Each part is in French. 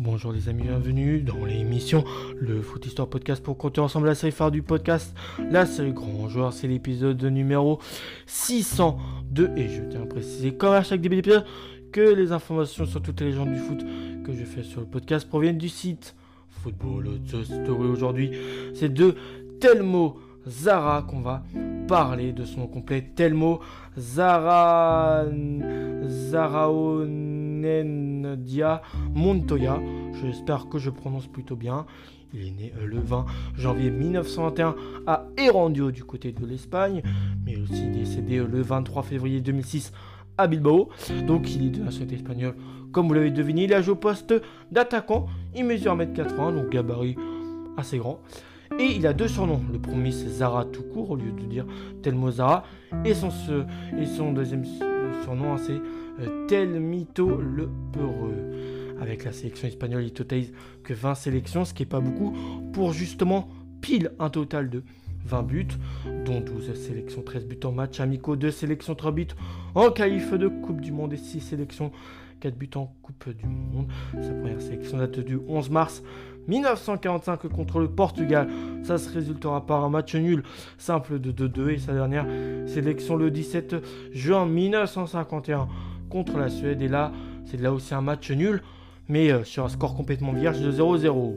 Bonjour les amis, bienvenue dans l'émission Le Foot Histoire Podcast pour compter ensemble la série phare du podcast, la série Grand Joueur, c'est l'épisode numéro 602 et je tiens à préciser comme à chaque début d'épisode que les informations sur toutes les légendes du foot que je fais sur le podcast proviennent du site Football The Story aujourd'hui. C'est de Telmo Zara qu'on va parler de son complet. Telmo Zara Zaraonendia Montoya. J'espère que je prononce plutôt bien. Il est né le 20 janvier 1921 à Erandio du côté de l'Espagne, mais aussi décédé le 23 février 2006 à Bilbao. Donc il est de nationalité espagnole, comme vous l'avez deviné. Il a joué au poste d'attaquant. Il mesure 1m80, donc gabarit assez grand. Et il a deux surnoms. Le premier c'est Zara tout court au lieu de dire Telmo Zara. Et son, et son deuxième surnom hein, c'est euh, Telmito le Peureux. Avec la sélection espagnole, il totalise que 20 sélections, ce qui n'est pas beaucoup, pour justement pile un total de 20 buts, dont 12 sélections, 13 buts en match amicaux, 2 sélections, 3 buts en qualif de Coupe du Monde et 6 sélections, 4 buts en Coupe du Monde. Sa première sélection date du 11 mars 1945 contre le Portugal. Ça se résultera par un match nul simple de 2-2 et sa dernière sélection le 17 juin 1951 contre la Suède. Et là, c'est là aussi un match nul, mais euh, sur un score complètement vierge de 0-0.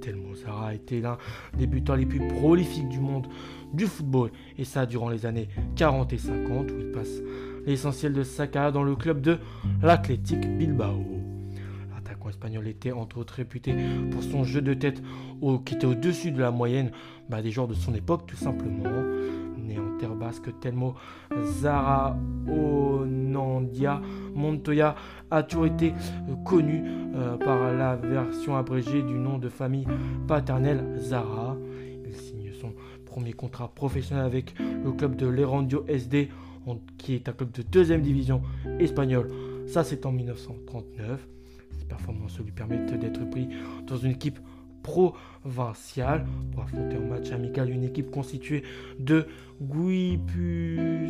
Telmo Zara a été l'un des buteurs les plus prolifiques du monde du football, et ça durant les années 40 et 50 où il passe l'essentiel de sa carrière dans le club de l'Athletic Bilbao. Espagnol était entre autres réputé pour son jeu de tête qui était au-dessus de la moyenne bah, des joueurs de son époque tout simplement. Né en terre basque, Telmo Zara Onandia Montoya a toujours été euh, connu euh, par la version abrégée du nom de famille paternelle Zara. Il signe son premier contrat professionnel avec le club de l'Erandio SD qui est un club de deuxième division espagnole. Ça, c'est en 1939. Ses performances lui permettent d'être pris dans une équipe provinciale pour affronter en match amical une équipe constituée de Guipuscoa,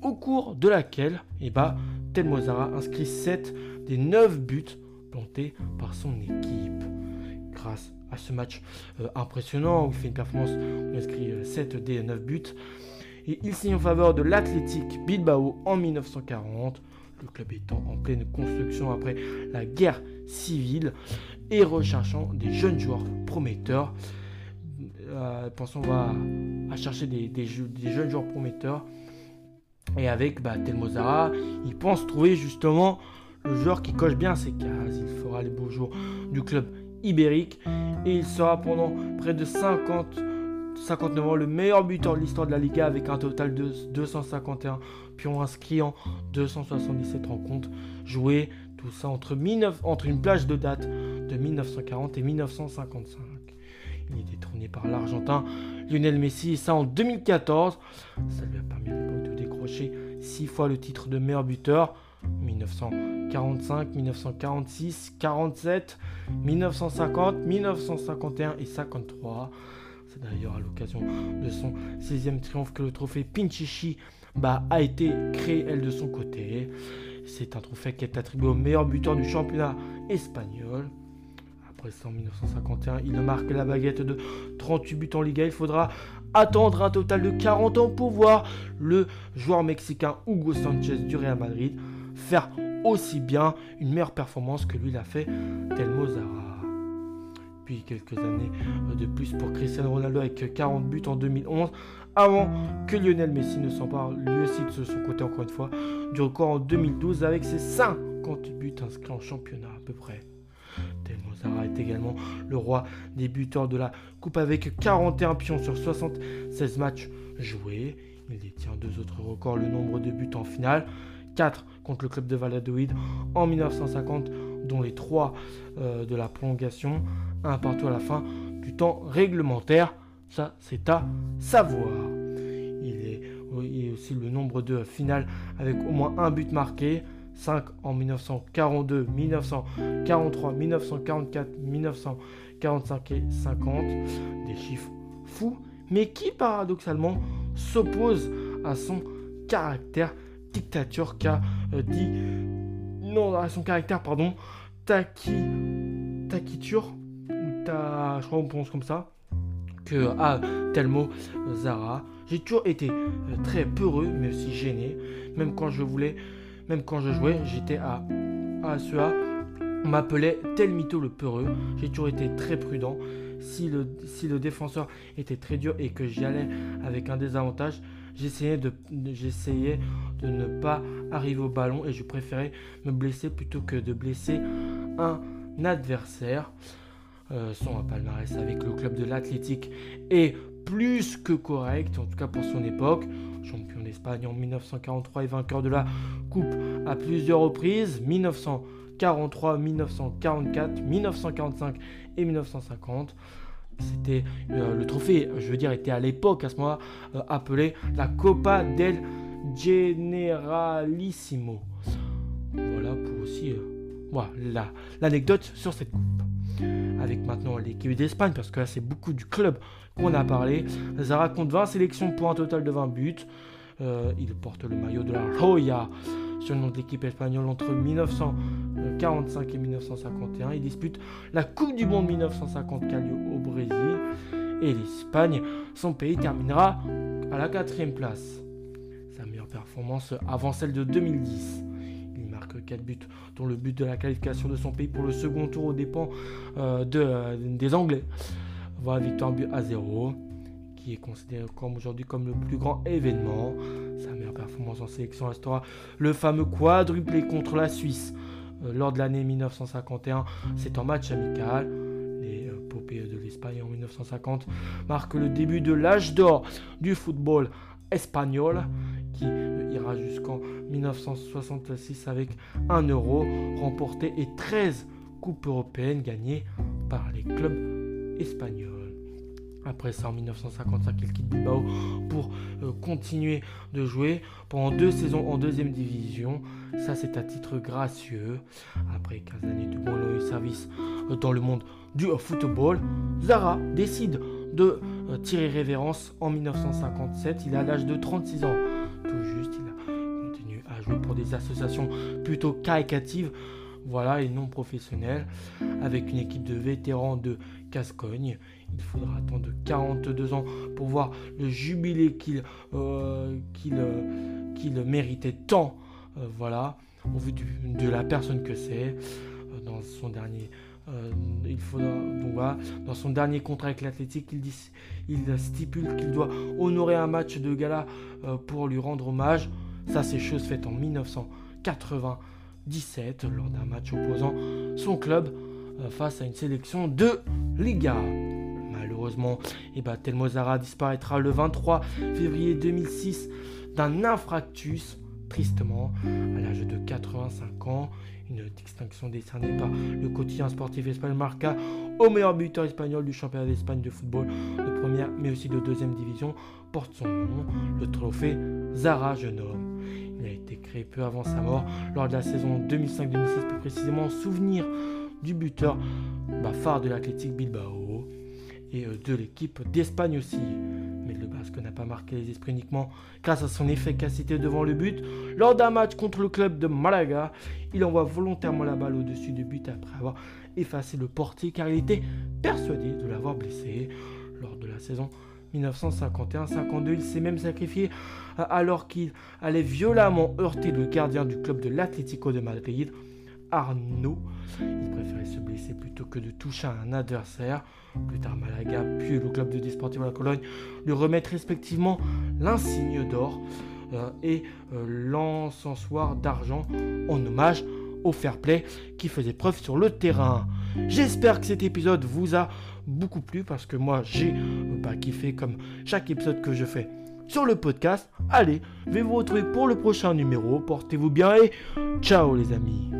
au cours de laquelle eh ben, Telmozara inscrit 7 des 9 buts plantés par son équipe. Grâce à ce match euh, impressionnant où il fait une performance, où il inscrit 7 euh, des 9 buts, et il signe en faveur de l'Athletic Bilbao en 1940, le club étant en pleine construction après la guerre civile et recherchant des jeunes joueurs prometteurs. Euh, pensons à, chercher des, des, jeunes joueurs prometteurs. Et avec bah, Telmozara, il pense trouver justement le joueur qui coche bien ses cases. Il fera les beaux jours du club ibérique et il sera pendant près de 50 59 ans, le meilleur buteur de l'histoire de la Liga avec un total de 251 pions inscrits en 277 rencontres jouées. Tout ça entre, entre une plage de date de 1940 et 1955. Il est détrôné par l'Argentin Lionel Messi et ça en 2014. Ça lui a permis à l'époque de décrocher 6 fois le titre de meilleur buteur. 1945, 1946, 47, 1950, 1951 et 53. C'est d'ailleurs à l'occasion de son 16e triomphe que le trophée Pichichi bah, a été créé, elle, de son côté. C'est un trophée qui est attribué au meilleur buteur du championnat espagnol. Après ça, en 1951, il marque la baguette de 38 buts en Liga. Il faudra attendre un total de 40 ans pour voir le joueur mexicain Hugo Sanchez du Real Madrid faire aussi bien une meilleure performance que lui l'a fait Telmo Zara quelques années de plus pour Cristiano Ronaldo avec 40 buts en 2011 avant que Lionel Messi ne s'empare lui aussi de son côté encore une fois du record en 2012 avec ses 50 buts inscrits en championnat à peu près. Telmo Zara est également le roi des buteurs de la coupe avec 41 pions sur 76 matchs joués. Il détient deux autres records, le nombre de buts en finale, 4 contre le club de Valladolid en 1950, dont les 3 euh, de la prolongation, un partout à la fin du temps réglementaire. Ça, c'est à savoir. Il est, aussi le nombre de finales avec au moins un but marqué. 5 en 1942, 1943, 1944, 1945 et 50. Des chiffres fous, mais qui paradoxalement s'opposent à son caractère dictature qu'a euh, dit non à son caractère pardon Taki, Takitur, ou Ta, je crois qu'on prononce comme ça, que à Telmo Zara. J'ai toujours été très peureux, mais aussi gêné, même quand je voulais, même quand je jouais, j'étais à, à CEA. On m'appelait tel mytho le peureux. J'ai toujours été très prudent. Si le, défenseur était très dur et que j'y allais avec un désavantage, j'essayais de, de ne pas arriver au ballon et je préférais me blesser plutôt que de blesser un adversaire. Euh, son palmarès avec le club de l'Athletic est plus que correct, en tout cas pour son époque. Champion d'Espagne en 1943 et vainqueur de la Coupe à plusieurs reprises, 1943, 1944, 1945 et 1950. C'était euh, le trophée, je veux dire, était à l'époque, à ce moment-là, euh, appelé la Copa del Generalissimo. Voilà pour aussi voilà l'anecdote sur cette coupe avec maintenant l'équipe d'Espagne, parce que là c'est beaucoup du club qu'on a parlé. Zara compte 20 sélections pour un total de 20 buts. Euh, il porte le maillot de la Roya sur le nom de l'équipe espagnole entre 1945 et 1951. Il dispute la Coupe du Monde 1950 qui a lieu au Brésil. Et l'Espagne, son pays, terminera à la quatrième place. Sa meilleure performance avant celle de 2010. 4 buts, dont le but de la qualification de son pays pour le second tour aux dépens euh, euh, des Anglais. Voilà, victoire à 0, qui est considéré comme aujourd'hui comme le plus grand événement. Sa meilleure performance en sélection restera le fameux quadruplé contre la Suisse euh, lors de l'année 1951. C'est en match amical. Les popées de l'Espagne en 1950 marquent le début de l'âge d'or du football espagnol qui ira jusqu'en 1966 avec 1 euro remporté et 13 coupes européennes gagnées par les clubs espagnols. Après ça, en 1955, il quitte Bilbao pour euh, continuer de jouer pendant deux saisons en deuxième division. Ça, c'est à titre gracieux. Après 15 années de bon service euh, dans le monde du football, Zara décide de euh, tirer révérence en 1957. Il a l'âge de 36 ans. Tout juste, il a continué à jouer pour des associations plutôt caritatives voilà, et non professionnelles, avec une équipe de vétérans de Cascogne. Il faudra attendre 42 ans pour voir le jubilé qu'il euh, euh, méritait tant, voilà, au vu de la personne que c'est, dans son dernier euh, il faudra, donc dans son dernier contrat avec l'Athletic, il, il stipule qu'il doit honorer un match de gala euh, pour lui rendre hommage. Ça, c'est chose faite en 1997 lors d'un match opposant son club euh, face à une sélection de Liga. Malheureusement, eh ben, Telmozara disparaîtra le 23 février 2006 d'un infractus, tristement, à l'âge de 85 ans une distinction décernée par le quotidien sportif espagnol Marca au meilleur buteur espagnol du championnat d'Espagne de football de première mais aussi de deuxième division porte son nom, le trophée Zara Jeune Homme. Il a été créé peu avant sa mort lors de la saison 2005-2006 plus précisément en souvenir du buteur bah, phare de l'Athletic Bilbao et euh, de l'équipe d'Espagne aussi mais le Basque n'a pas marqué les esprits uniquement grâce à son efficacité devant le but. Lors d'un match contre le club de Malaga, il envoie volontairement la balle au-dessus du but après avoir effacé le portier car il était persuadé de l'avoir blessé. Lors de la saison 1951-52, il s'est même sacrifié alors qu'il allait violemment heurter le gardien du club de l'Atlético de Madrid. Arnaud. Il préférait se blesser plutôt que de toucher un adversaire. Plus tard, Malaga, puis le club de Desportivo La Cologne lui remettent respectivement l'insigne d'or euh, et euh, l'encensoir d'argent en hommage au fair play qui faisait preuve sur le terrain. J'espère que cet épisode vous a beaucoup plu parce que moi j'ai pas kiffé comme chaque épisode que je fais sur le podcast. Allez, je vais vous retrouver pour le prochain numéro. Portez-vous bien et ciao les amis.